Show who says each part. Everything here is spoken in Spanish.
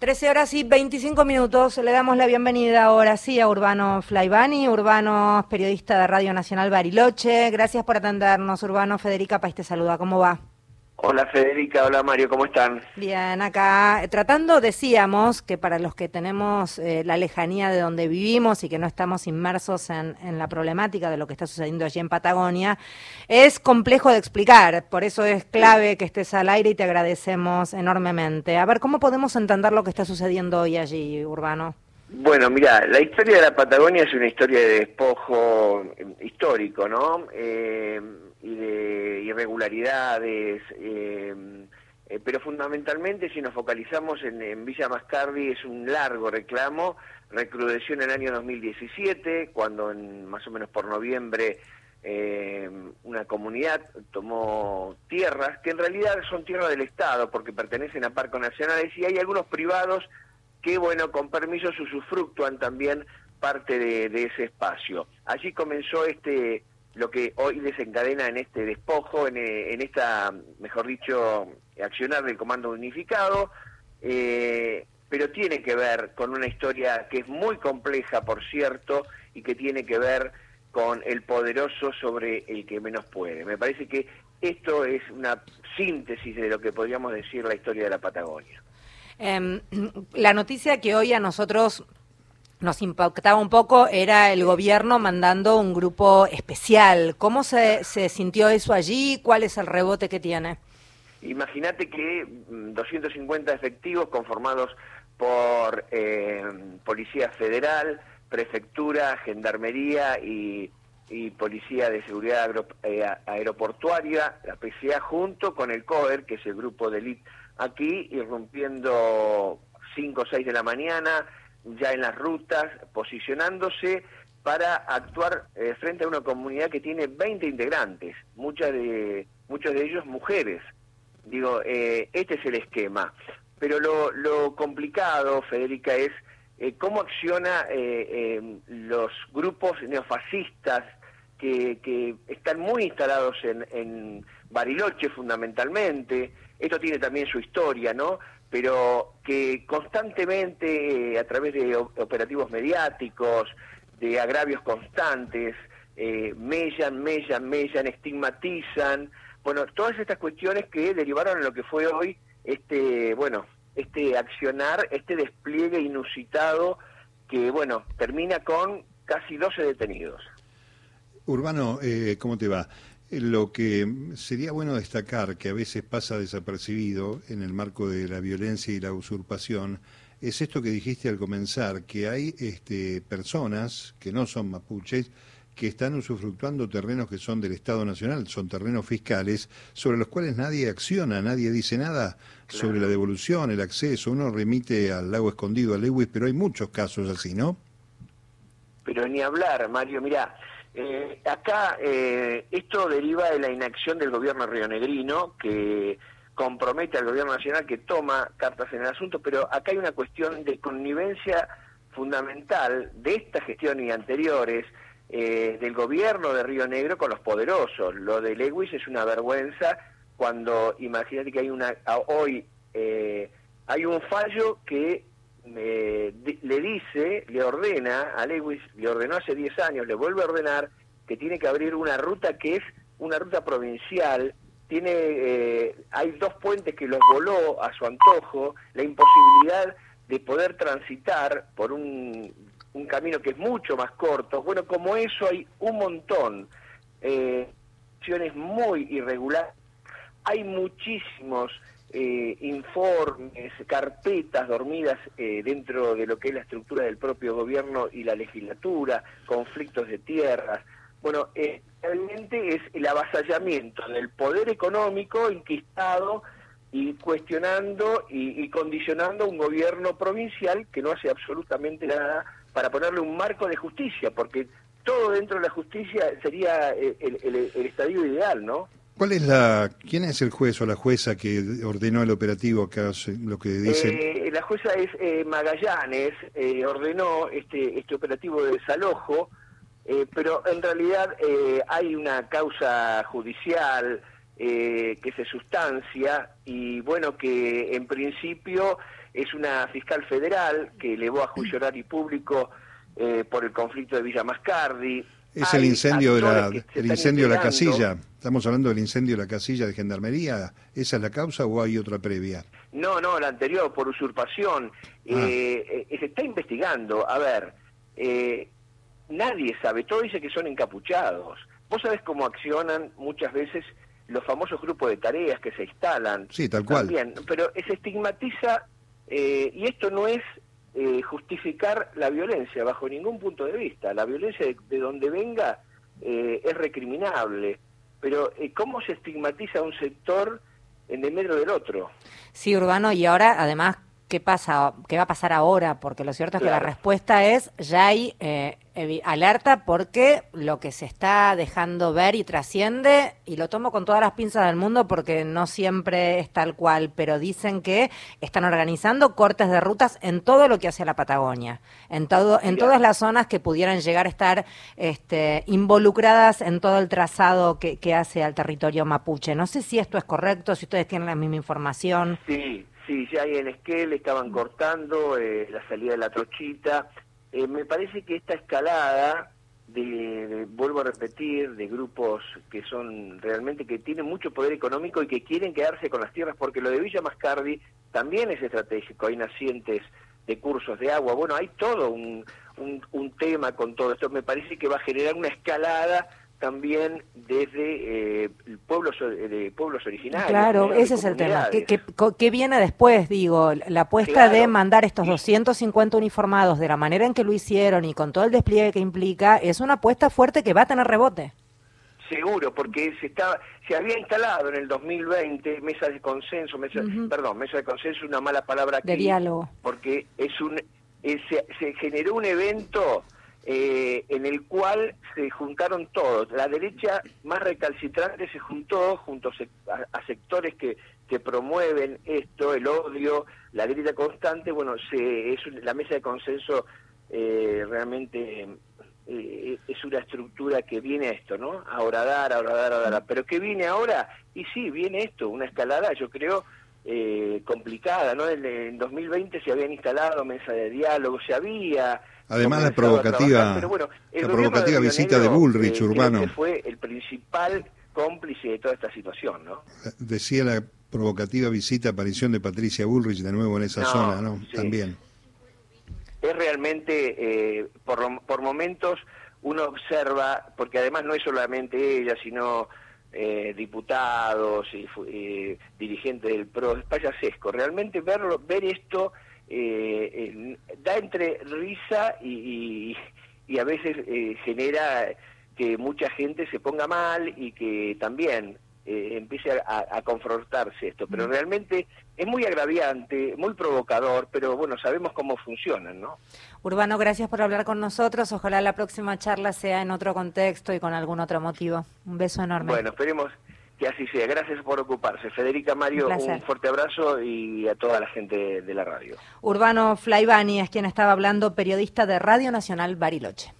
Speaker 1: 13 horas y 25 minutos. Le damos la bienvenida ahora sí a Urbano Flaibani. Urbano, periodista de Radio Nacional Bariloche. Gracias por atendernos, Urbano. Federica País te saluda. ¿Cómo va?
Speaker 2: Hola Federica, hola Mario, ¿cómo están?
Speaker 1: Bien, acá tratando, decíamos que para los que tenemos eh, la lejanía de donde vivimos y que no estamos inmersos en, la problemática de lo que está sucediendo allí en Patagonia, es complejo de explicar, por eso es clave que estés al aire y te agradecemos enormemente. A ver, ¿cómo podemos entender lo que está sucediendo hoy allí, Urbano?
Speaker 2: Bueno, mira, la historia de la Patagonia es una historia de despojo histórico, ¿no? Eh, y de irregularidades, eh, eh, pero fundamentalmente si nos focalizamos en, Villa Mascardi es un largo reclamo, recrudeció en el año 2017, cuando en, más o menos por noviembre eh, una comunidad tomó tierras, que en realidad son tierras del Estado porque pertenecen a parques nacionales y hay algunos privados que, bueno, con permiso usufructúan también parte de ese espacio. Allí comenzó este lo que hoy desencadena en este despojo, en, eh, en esta, mejor dicho, accionar del Comando Unificado, eh, pero tiene que ver con una historia que es muy compleja, por cierto, y que tiene que ver con el poderoso sobre el que menos puede. Me parece que esto es una síntesis de lo que podríamos decir la historia de la Patagonia.
Speaker 1: Em, la noticia que hoy a nosotros nos impactaba un poco era el gobierno mandando un grupo especial. ¿Cómo se, se sintió eso allí? ¿Cuál es el rebote que tiene?
Speaker 2: Imagínate que 250 mm, efectivos conformados por eh, Policía Federal, Prefectura, Gendarmería y, Policía de Seguridad eh, Aeroportuaria, la PCA, junto con el COER, que es el grupo de élite aquí, irrumpiendo 5 o 6 de la mañana, ya en las rutas, posicionándose para actuar eh, frente a una comunidad que tiene 20 integrantes, muchas de, muchos de ellos mujeres. Digo, eh, este es el esquema. Pero lo, lo complicado, Federica, es eh, cómo acciona los grupos neofascistas que, que están muy instalados en, en Bariloche fundamentalmente. Esto tiene también su historia, ¿no? Pero que constantemente, a través de operativos mediáticos, de agravios constantes, eh, mellan, mellan, mellan, estigmatizan, bueno, todas estas cuestiones que derivaron en lo que fue hoy este, bueno, este accionar, este despliegue inusitado que, bueno, termina con casi 12 detenidos.
Speaker 3: Urbano, eh, ¿cómo te va? Lo que sería bueno destacar, que a veces pasa desapercibido en el marco de la violencia y la usurpación, es esto que dijiste al comenzar, que hay este, personas que no son mapuches que están usufructuando terrenos que son del Estado Nacional, son terrenos fiscales, sobre los cuales nadie acciona, nadie dice nada sobre la devolución, el acceso. Uno remite al lago escondido, a Lewis, pero hay muchos casos así, ¿no?
Speaker 2: Pero ni hablar, Mario, mira, eh, acá eh, esto deriva de la inacción del gobierno rionegrino que compromete al gobierno nacional que toma cartas en el asunto, pero acá hay una cuestión de connivencia fundamental de esta gestión y anteriores eh, del gobierno de Río Negro con los poderosos. Lo de Lewis es una vergüenza cuando imagínate que hay una hoy hay un fallo que le dice, le ordena a Lewis, le ordenó hace 10 años, le vuelve a ordenar que tiene que abrir una ruta que es una ruta provincial, tiene, eh, hay dos puentes que los voló a su antojo, la imposibilidad de poder transitar por un, camino que es mucho más corto. Bueno, como eso hay un montón, eh, muy irregulares, hay muchísimos eh, informes, carpetas dormidas eh, dentro de lo que es la estructura del propio gobierno y la legislatura, conflictos de tierras. Bueno, eh, realmente es el avasallamiento del poder económico inquistado y cuestionando y, condicionando un gobierno provincial que no hace absolutamente nada para ponerle un marco de justicia, porque todo dentro de la justicia sería el, el estadio ideal, ¿no?
Speaker 3: ¿Cuál es la, quién es el juez o la jueza que ordenó el operativo que lo que dice?
Speaker 2: Eh, la jueza es eh, Magallanes, eh, ordenó este este operativo de desalojo, pero en realidad hay una causa judicial que se sustancia y bueno que en principio es una fiscal federal que elevó a juicio oral y público eh, por el conflicto de Villa Mascardi.
Speaker 3: Es el incendio de la, el incendio de la casilla. Estamos hablando del incendio de la casilla de Gendarmería. ¿Esa es la causa o hay otra previa?
Speaker 2: No, no, la anterior, por usurpación. Ah. Eh, eh, se está investigando. A ver, nadie sabe, todo dice que son encapuchados. Vos sabés cómo accionan muchas veces los famosos grupos de tareas que se instalan.
Speaker 3: Sí, tal cual.
Speaker 2: También, pero se estigmatiza, eh, y esto no es eh, justificar la violencia bajo ningún punto de vista. La violencia de, donde venga eh, es recriminable, pero ¿cómo se estigmatiza un sector en el medio del otro?
Speaker 1: Sí, Urbano, y ahora además qué pasa, qué va a pasar ahora, porque lo cierto es que la respuesta es ya hay eh, alerta porque lo que se está dejando ver y trasciende, y lo tomo con todas las pinzas del mundo porque no siempre es tal cual, pero dicen que están organizando cortes de rutas en todo lo que hace la Patagonia, en todo, en todas las zonas que pudieran llegar a estar este, involucradas en todo el trazado que, que hace al territorio mapuche. No sé si esto es correcto, si ustedes tienen la misma información.
Speaker 2: Sí, Sí, ya hay en Esquel, estaban cortando eh, la salida de la trochita. Eh, me parece que esta escalada, de, vuelvo a repetir, de grupos que son realmente, que tienen mucho poder económico y que quieren quedarse con las tierras, porque lo de Villa Mascardi también es estratégico, hay nacientes de cursos de agua, bueno, hay todo un, un tema con todo esto, me parece que va a generar una escalada también desde eh, pueblos, de pueblos originarios.
Speaker 1: Claro, ese es el tema. ¿Qué, viene después? Digo, la apuesta de mandar estos 250 uniformados de la manera en que lo hicieron y con todo el despliegue que implica, es una apuesta fuerte que va a tener rebote.
Speaker 2: Seguro, porque se estaba, se había instalado en el 2020 mesa de consenso, mesa, perdón, mesa de consenso, una mala palabra aquí,
Speaker 1: de diálogo,
Speaker 2: porque es un, se, se generó un evento eh, en el cual se juntaron todos. La derecha más recalcitrante se juntó junto a, sectores que, que, promueven esto, el odio, la derecha constante. Bueno, se, es la mesa de consenso eh, realmente eh, es una estructura que viene a esto, ¿no? A horadar, a horadar, a horadar. Pero ¿qué viene ahora? Y sí, viene esto, una escalada, yo creo, complicada, ¿no? En, en 2020 se habían instalado mesas de diálogo, se había
Speaker 3: Además la provocativa, la provocativa visita de Bullrich, Urbano.
Speaker 2: fue el principal cómplice de toda esta situación, ¿no?
Speaker 3: Decía la provocativa visita, aparición de Patricia Bullrich de nuevo en esa zona, ¿no? También.
Speaker 2: Es realmente, eh, por, por momentos, uno observa, porque además no es solamente ella, sino eh, diputados y dirigentes del PRO, es payasesco. Realmente verlo, ver esto eh, da entre risa y, y, a veces eh, genera que mucha gente se ponga mal y que también eh, empiece a, confrontarse esto. Pero mm. realmente es muy agraviante, muy provocador, pero bueno, sabemos cómo funcionan, ¿no?
Speaker 1: Urbano, gracias por hablar con nosotros. Ojalá la próxima charla sea en otro contexto y con algún otro motivo. Un beso enorme.
Speaker 2: Bueno, esperemos que así sea. Gracias por ocuparse. Federica Mario, un, fuerte abrazo y a toda la gente de la radio.
Speaker 1: Urbano Flaibani es quien estaba hablando, periodista de Radio Nacional Bariloche.